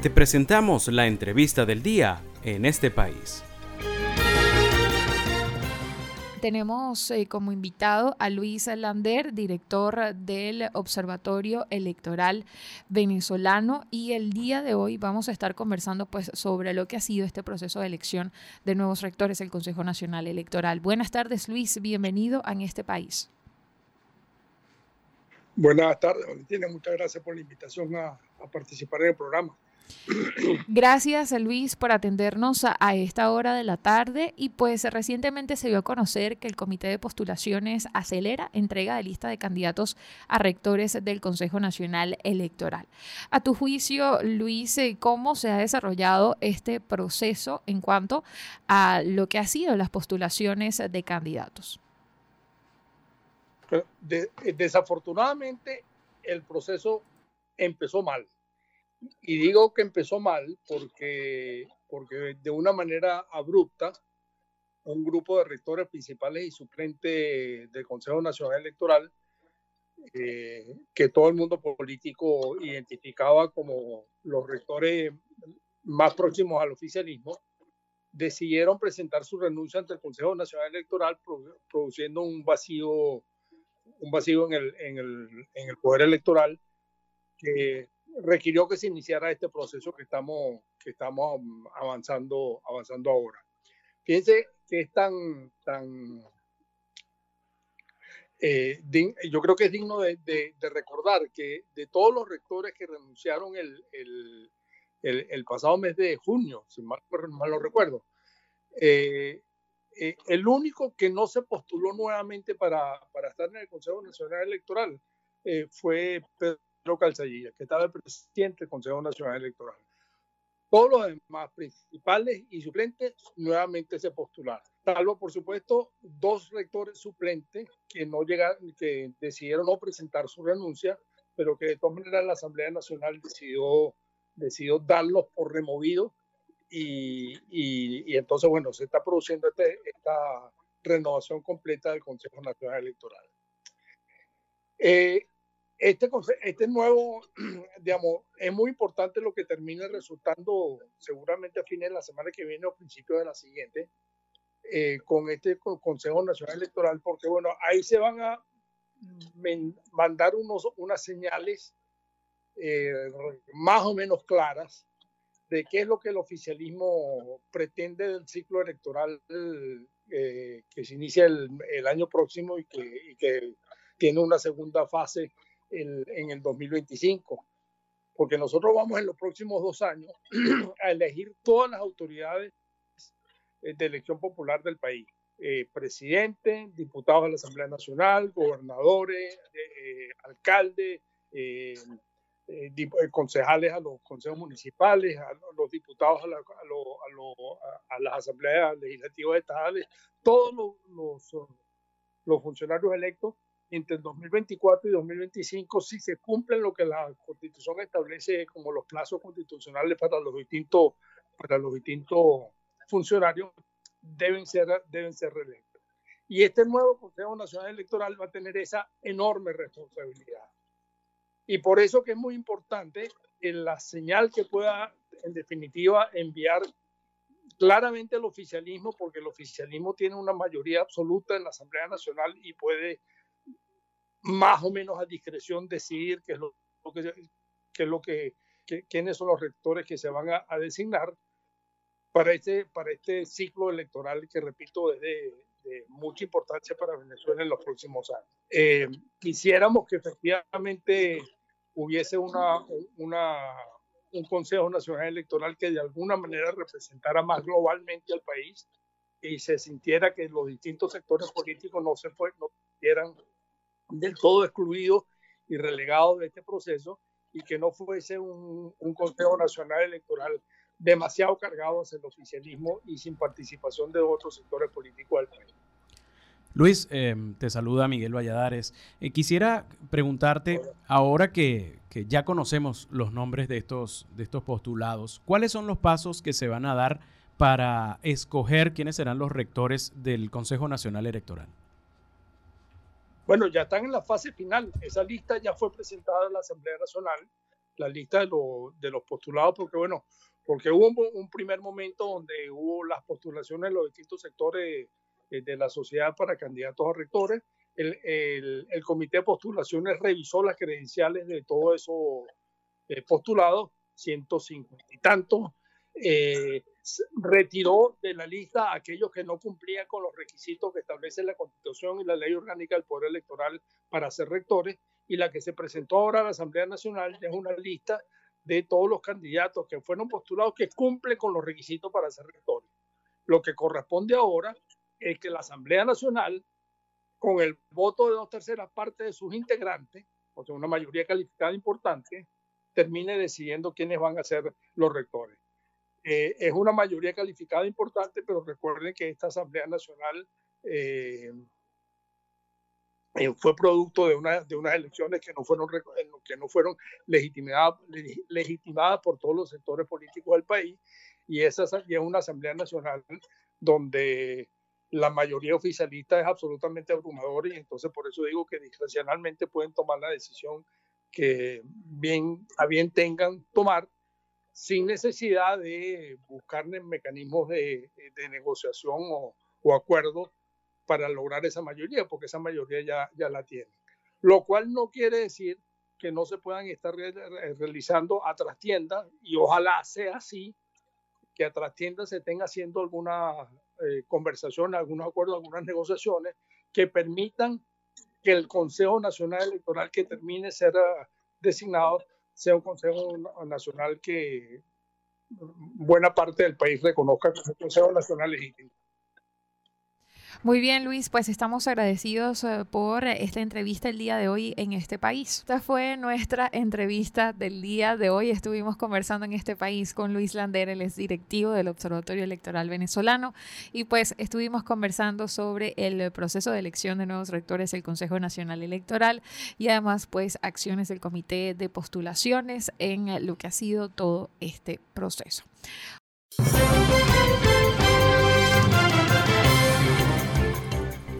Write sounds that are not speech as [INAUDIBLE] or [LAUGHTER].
Te presentamos la entrevista del día en este país. Tenemos eh, como invitado a Luis Lander, director del Observatorio Electoral Venezolano, y el día de hoy vamos a estar conversando pues sobre lo que ha sido este proceso de elección de nuevos rectores del Consejo Nacional Electoral. Buenas tardes, Luis, bienvenido a este país. Buenas tardes, Valentina. Muchas gracias por la invitación a, participar en el programa. [CLEARS THROAT] Gracias Luis por atendernos a, esta hora de la tarde y pues recientemente se dio a conocer que el Comité de Postulaciones acelera entrega de lista de candidatos a rectores del Consejo Nacional Electoral. A tu juicio, Luis, eh, ¿cómo se ha desarrollado este proceso en cuanto a lo que ha sido las postulaciones de candidatos? Eh, desafortunadamente, el proceso empezó mal. Y digo que empezó mal porque, porque de una manera abrupta, un grupo de rectores principales y suplentes del Consejo Nacional Electoral, eh, que todo el mundo político identificaba como los rectores más próximos al oficialismo, decidieron presentar su renuncia ante el Consejo Nacional Electoral, produciendo un vacío un vacío en el, en el, en el poder electoral que requirió que se iniciara este proceso que estamos, que estamos avanzando, avanzando ahora. Fíjense que es tan, tan eh, yo creo que es digno de, de, recordar que de todos los rectores que renunciaron el, el, el, pasado mes de junio, si mal, mal lo recuerdo, eh, eh, el único que no se postuló nuevamente para, para estar en el Consejo Nacional Electoral eh, fue Pedro Calzadilla, que estaba el presidente del Consejo Nacional Electoral. Todos los demás principales y suplentes nuevamente se postularon, salvo por supuesto dos rectores suplentes que no llegaron, que decidieron no presentar su renuncia, pero que de todas maneras la Asamblea Nacional decidió, decidió darlos por removidos y, entonces, bueno, se está produciendo este, esta renovación completa del Consejo Nacional Electoral. Eh, este, este nuevo, [CLEARS THROAT] digamos, es muy importante lo que termine resultando seguramente a fines de la semana que viene o principios de la siguiente, eh, con este Consejo Nacional Electoral, porque bueno, ahí se van a mandar unos, unas señales eh, más o menos claras de qué es lo que el oficialismo pretende del ciclo electoral eh, que se inicia el, año próximo y que, tiene una segunda fase en el 2025. Porque nosotros vamos en los próximos dos años [CLEARS THROAT] a elegir todas las autoridades eh, de elección popular del país. Eh, presidente, diputados de la Asamblea Nacional, gobernadores, alcaldes, eh, eh, concejales a los consejos municipales, a los diputados a, las asambleas legislativas estatales, todos los, los, funcionarios electos entre el 2024 y 2025, si se cumplen lo que la Constitución establece como los plazos constitucionales para los distintos, para los distintos funcionarios, deben ser, deben ser reelectos. Y este nuevo Consejo Nacional Electoral va a tener esa enorme responsabilidad. Y por eso que es muy importante la señal que pueda, en definitiva, enviar claramente el oficialismo, porque el oficialismo tiene una mayoría absoluta en la Asamblea Nacional y puede más o menos a discreción decidir qué es lo, que, qué es lo que, quiénes son los rectores que se van a, designar para este, para este ciclo electoral que, repito, es de, mucha importancia para Venezuela en los próximos años. Eh, quisiéramos que efectivamente hubiese una, un Consejo Nacional Electoral que de alguna manera representara más globalmente al país y se sintiera que los distintos sectores políticos no se fue, no eran del todo excluidos y relegados de este proceso y que no fuese un, un Consejo Nacional Electoral demasiado cargado hacia el oficialismo y sin participación de otros sectores políticos del país. Luis, em, te saluda Miguel Valladares. Eh, quisiera preguntarte, ahora que, ya conocemos los nombres de estos, de estos postulados, ¿cuáles son los pasos que se van a dar para escoger quiénes serán los rectores del Consejo Nacional Electoral? Bueno, ya están en la fase final. Esa lista ya fue presentada en la Asamblea Nacional la lista de, de los postulados, porque bueno, porque hubo un, primer momento donde hubo las postulaciones de los distintos sectores de, la sociedad para candidatos a rectores. El, el, el, comité de postulaciones revisó las credenciales de todos esos eh, postulados, 150 y tantos, eh, retiró de la lista a aquellos que no cumplían con los requisitos que establece la Constitución y la Ley Orgánica del Poder Electoral para ser rectores, y la que se presentó ahora a la Asamblea Nacional es una lista de todos los candidatos que fueron postulados que cumplen con los requisitos para ser rectores. Lo que corresponde ahora es que la Asamblea Nacional, con el voto de dos terceras partes de sus integrantes, o sea, una mayoría calificada importante, termine decidiendo quiénes van a ser los rectores. Eh, es una mayoría calificada importante, pero recuerden que esta Asamblea Nacional eh, eh, fue producto de, una, de unas elecciones que no fueron, que no fueron legitimadas, legitimadas por todos los sectores políticos del país y esa es una Asamblea Nacional donde la mayoría oficialista es absolutamente abrumadora y entonces por eso digo que discrecionalmente pueden tomar la decisión que bien a bien tengan tomar sin necesidad de buscar mecanismos de, de negociación o, o acuerdos para lograr esa mayoría, porque esa mayoría ya, ya la tienen. Lo cual no quiere decir que no se puedan estar realizando a trastiendas y ojalá sea así, que a trastiendas se estén haciendo alguna eh, conversación, algunos acuerdos, algunas negociaciones que permitan que el Consejo Nacional Electoral que termine ser uh, designado sea un Consejo Nacional que buena parte del país reconozca como Consejo Nacional Legítimo. Muy bien, Luis, pues estamos agradecidos eh, por esta entrevista el día de hoy en este país. Esta fue nuestra entrevista del día de hoy. Estuvimos conversando en este país con Luis Lander, él es directivo del Observatorio Electoral Venezolano, y pues estuvimos conversando sobre el proceso de elección de nuevos rectores del Consejo Nacional Electoral y además pues acciones del Comité de Postulaciones en lo que ha sido todo este proceso.